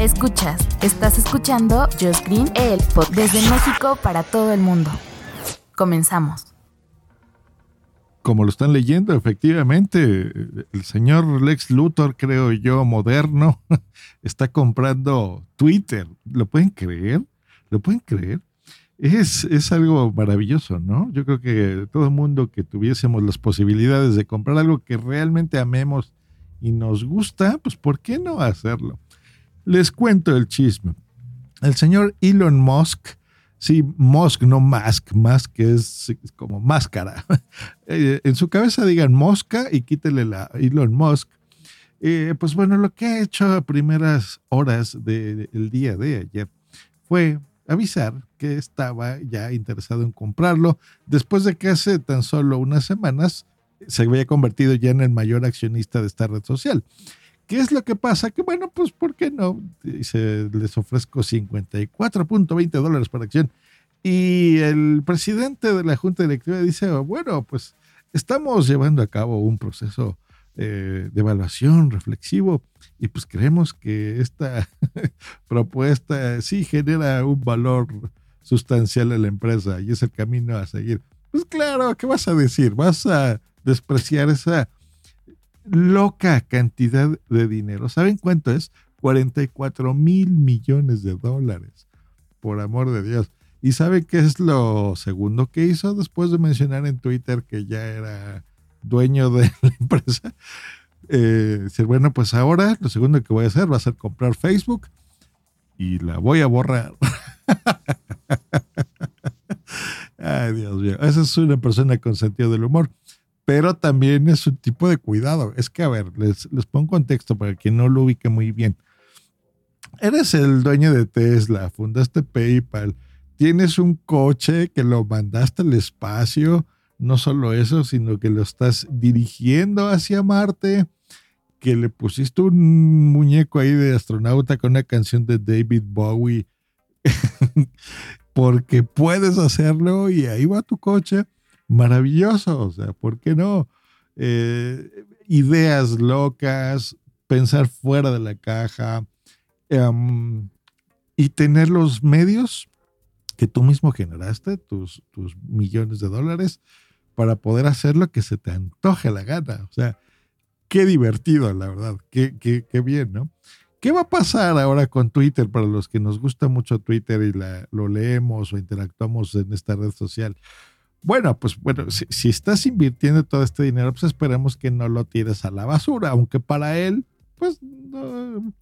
Escuchas, estás escuchando Just Green, el podcast desde México para todo el mundo. Comenzamos. Como lo están leyendo, efectivamente, el señor Lex Luthor, creo yo, moderno, está comprando Twitter. ¿Lo pueden creer? ¿Lo pueden creer? Es, es, algo maravilloso, ¿no? Yo creo que todo el mundo que tuviésemos las posibilidades de comprar algo que realmente amemos y nos gusta, pues ¿por qué no hacerlo? Les cuento el chisme. El señor Elon Musk, sí, Musk, no Musk, Musk es como máscara. Eh, en su cabeza digan mosca y quítele la Elon Musk. Eh, pues bueno, lo que ha hecho a primeras horas del día de ayer fue avisar que estaba ya interesado en comprarlo después de que hace tan solo unas semanas se había convertido ya en el mayor accionista de esta red social. ¿Qué es lo que pasa? Que bueno, pues ¿por qué no? Dice, les ofrezco 54.20 dólares por acción. Y el presidente de la Junta Directiva dice, bueno, pues estamos llevando a cabo un proceso eh, de evaluación reflexivo y pues creemos que esta propuesta sí genera un valor sustancial a la empresa y es el camino a seguir. Pues claro, ¿qué vas a decir? ¿Vas a despreciar esa loca cantidad de dinero. ¿Saben cuánto es? 44 mil millones de dólares. Por amor de Dios. ¿Y saben qué es lo segundo que hizo después de mencionar en Twitter que ya era dueño de la empresa? Eh, decir, bueno, pues ahora lo segundo que voy a hacer va a ser comprar Facebook y la voy a borrar. Ay, Dios mío. Esa es una persona con sentido del humor pero también es un tipo de cuidado. Es que, a ver, les, les pongo contexto para que no lo ubique muy bien. Eres el dueño de Tesla, fundaste PayPal, tienes un coche que lo mandaste al espacio, no solo eso, sino que lo estás dirigiendo hacia Marte, que le pusiste un muñeco ahí de astronauta con una canción de David Bowie, porque puedes hacerlo y ahí va tu coche maravilloso, o sea, ¿por qué no? Eh, ideas locas, pensar fuera de la caja em, y tener los medios que tú mismo generaste, tus, tus millones de dólares, para poder hacer lo que se te antoje la gana. O sea, qué divertido, la verdad, qué, qué, qué bien, ¿no? ¿Qué va a pasar ahora con Twitter para los que nos gusta mucho Twitter y la, lo leemos o interactuamos en esta red social? Bueno, pues bueno, si, estás invirtiendo todo este dinero, pues esperemos que no lo tires a la basura, aunque para él, pues no,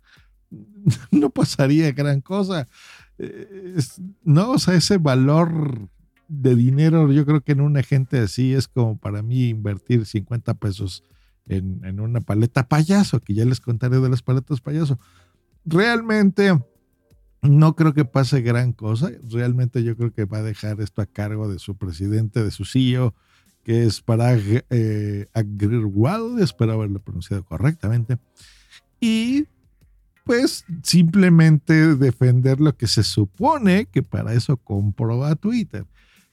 pasaría gran cosa. Eh, no, o sea, ese valor de dinero, yo creo que en un agente así es como para mí invertir 50 pesos en, en una paleta payaso, que ya les contaré de las paletas payaso. Realmente no creo que pase gran cosa. Realmente yo creo que va a dejar esto a cargo de su presidente, de su CEO, que es Parag eh, Agrawal, espero haberlo pronunciado correctamente. Y pues simplemente defender lo que se supone que para eso compró a Twitter,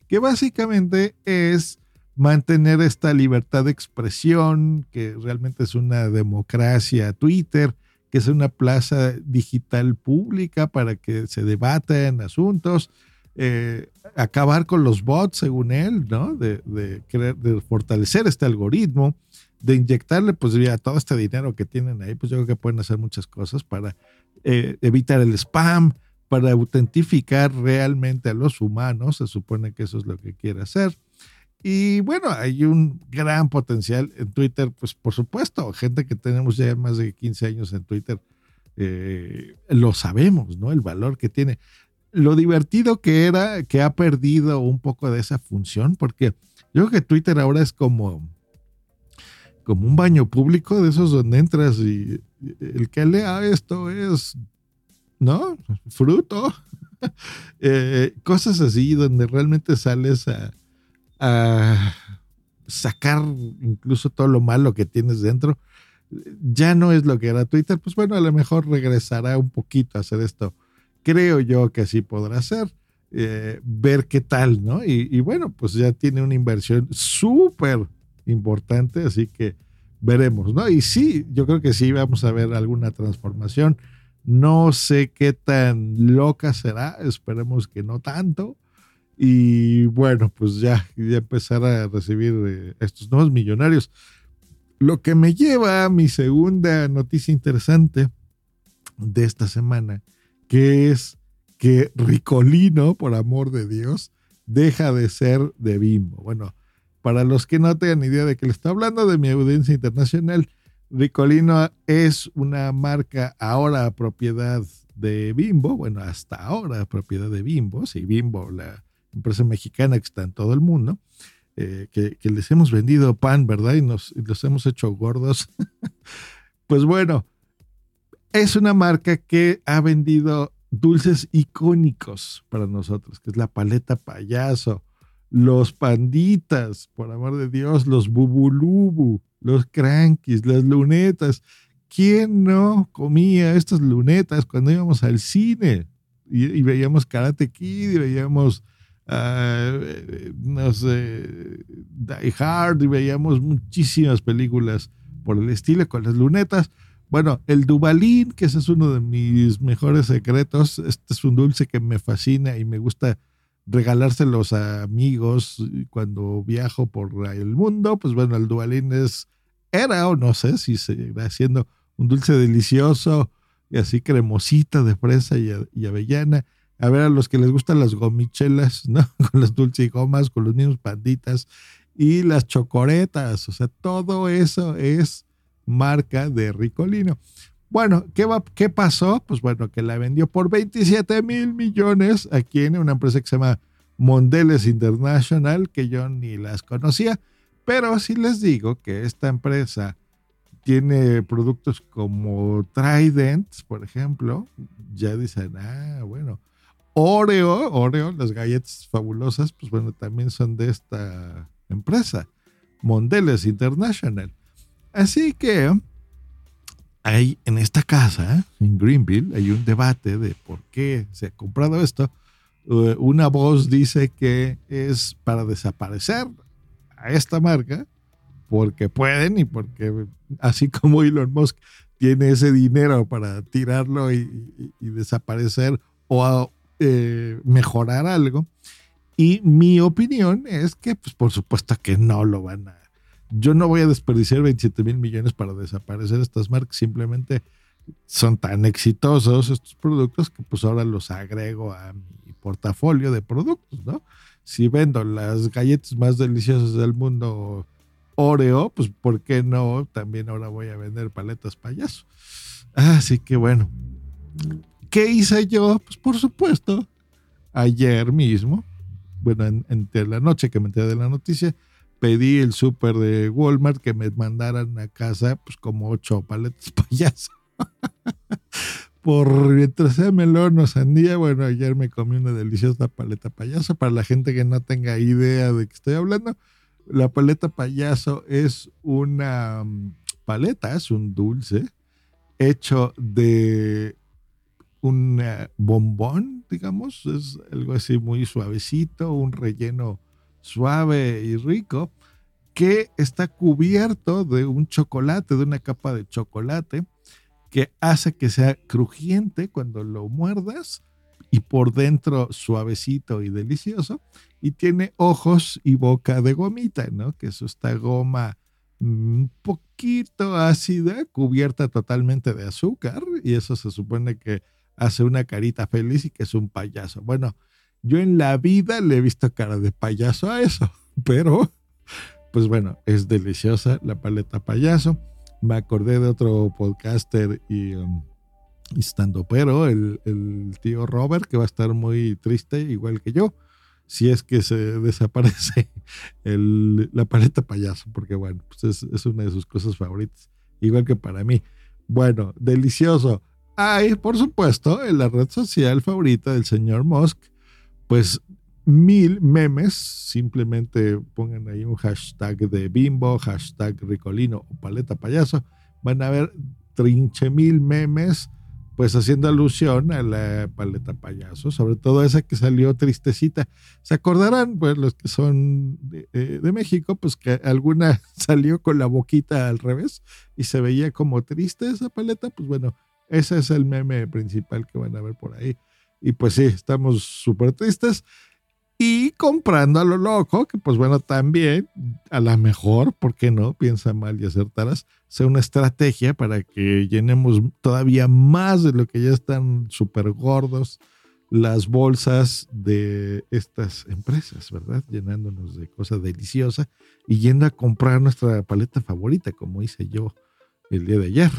que básicamente es mantener esta libertad de expresión, que realmente es una democracia Twitter, que es una plaza digital pública para que se debatan asuntos, eh, acabar con los bots, según él, ¿no? De, de, de, fortalecer este algoritmo, de inyectarle, pues ya todo este dinero que tienen ahí, pues yo creo que pueden hacer muchas cosas para eh, evitar el spam, para autentificar realmente a los humanos, se supone que eso es lo que quiere hacer. Y bueno, hay un gran potencial en Twitter, pues por supuesto, gente que tenemos ya más de 15 años en Twitter, eh, lo sabemos, ¿no? El valor que tiene. Lo divertido que era, que ha perdido un poco de esa función, porque yo creo que Twitter ahora es como, como un baño público de esos donde entras y el que lea esto es ¿no? Fruto. Eh, cosas así donde realmente sales a, a sacar incluso todo lo malo que tienes dentro. Ya no es lo que era Twitter, pues bueno, a lo mejor regresará un poquito a hacer esto. Creo yo que así podrá ser. Eh, ver qué tal, ¿no? Y, bueno, pues ya tiene una inversión súper importante, así que veremos, ¿no? Y sí, yo creo que sí vamos a ver alguna transformación. No sé qué tan loca será, esperemos que no tanto. Y bueno, pues ya, ya empezar a recibir eh, estos nuevos millonarios. Lo que me lleva a mi segunda noticia interesante de esta semana, que es que Ricolino, por amor de Dios, deja de ser de Bimbo. Bueno, para los que no tengan idea de que le está hablando de mi audiencia internacional, Ricolino es una marca ahora propiedad de Bimbo, bueno, hasta ahora propiedad de Bimbo, sí, Bimbo, la empresa mexicana que está en todo el mundo, eh, que, les hemos vendido pan, ¿verdad? Y nos y los hemos hecho gordos. pues bueno, es una marca que ha vendido dulces icónicos para nosotros, que es la paleta payaso, los panditas, por amor de Dios, los bubulubu, los crankies, las lunetas. ¿Quién no comía estas lunetas cuando íbamos al cine? Y, veíamos Karate Kid y veíamos, uh, no sé, Die Hard y veíamos muchísimas películas por el estilo con las lunetas. Bueno, el Dubalín, que ese es uno de mis mejores secretos, este es un dulce que me fascina y me gusta regalárselos a amigos cuando viajo por el mundo. Pues bueno, el Dubalín es, era o no sé si seguirá siendo un dulce delicioso y así cremosita de fresa y, avellana. A ver, a los que les gustan las gomichelas, ¿no? Con las dulces gomas, con los mismos panditas y las chocoretas. O sea, todo eso es marca de Ricolino. Bueno, ¿qué, va, ¿qué pasó? Pues bueno, que la vendió por 27 mil millones aquí en una empresa que se llama Mondeles International, que yo ni las conocía, pero sí les digo que esta empresa tiene productos como Trident, por ejemplo, ya dicen, ah, bueno, Oreo, Oreo, las galletas fabulosas, pues bueno, también son de esta empresa, Mondeles International. Así que hay en esta casa, en Greenville, hay un debate de por qué se ha comprado esto. Eh, una voz dice que es para desaparecer a esta marca porque pueden y porque así como Elon Musk tiene ese dinero para tirarlo y, desaparecer o eh, mejorar algo. Y mi opinión es que, pues por supuesto que no lo van a yo no voy a desperdiciar 27 mil millones para desaparecer estas marcas, simplemente son tan exitosos estos productos que pues ahora los agrego a mi portafolio de productos, ¿no? Si vendo las galletas más deliciosas del mundo Oreo, pues ¿por qué no? También ahora voy a vender paletas payaso. Así que bueno, ¿qué hice yo? Pues por supuesto, ayer mismo, bueno, entre la noche que me enteré de la noticia, pedí el súper de Walmart que me mandaran a casa pues como ocho paletas payaso. Por mientras sea melón o sandía, bueno, ayer me comí una deliciosa paleta payaso. Para la gente que no tenga idea de qué estoy hablando, la paleta payaso es una mm, paleta, es un dulce hecho de un bombón, digamos, es algo así muy suavecito, un relleno suave y rico, que está cubierto de un chocolate, de una capa de chocolate, que hace que sea crujiente cuando lo muerdas y por dentro suavecito y delicioso. Y tiene ojos y boca de gomita, ¿no? Que es esta goma un poquito ácida, cubierta totalmente de azúcar, y eso se supone que hace una carita feliz y que es un payaso. Bueno, yo en la vida le he visto cara de payaso a eso, pero pues bueno, es deliciosa la paleta payaso. Me acordé de otro podcaster y, um, estando pero, el, tío Robert, que va a estar muy triste, igual que yo, si es que se desaparece la paleta payaso, porque bueno, pues es, es una de sus cosas favoritas, igual que para mí. Bueno, delicioso. Hay, por supuesto, en la red social favorita del señor Musk, pues mil memes. Simplemente pongan ahí un hashtag de bimbo, hashtag ricolino o paleta payaso. Van a ver trinche mil memes, pues haciendo alusión a la paleta payaso, sobre todo esa que salió tristecita. Se acordarán, pues los que son de, México, pues que alguna salió con la boquita al revés y se veía como triste esa paleta, pues bueno, ese es el meme principal que van a ver por ahí. Y pues sí, estamos súper tristes. Y comprando a lo loco, que pues bueno, también a la mejor, ¿por qué no? Piensa mal y acertarás, sea una estrategia para que llenemos todavía más de lo que ya están súper gordos las bolsas de estas empresas, ¿verdad? Llenándonos de cosas deliciosas y yendo a comprar nuestra paleta favorita, como hice yo el día de ayer.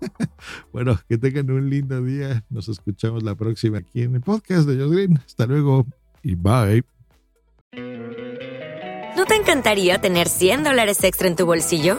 bueno, que tengan un lindo día. Nos escuchamos la próxima aquí en el podcast de Josh Green. Hasta luego y bye. ¿No te encantaría tener 100 dólares extra en tu bolsillo?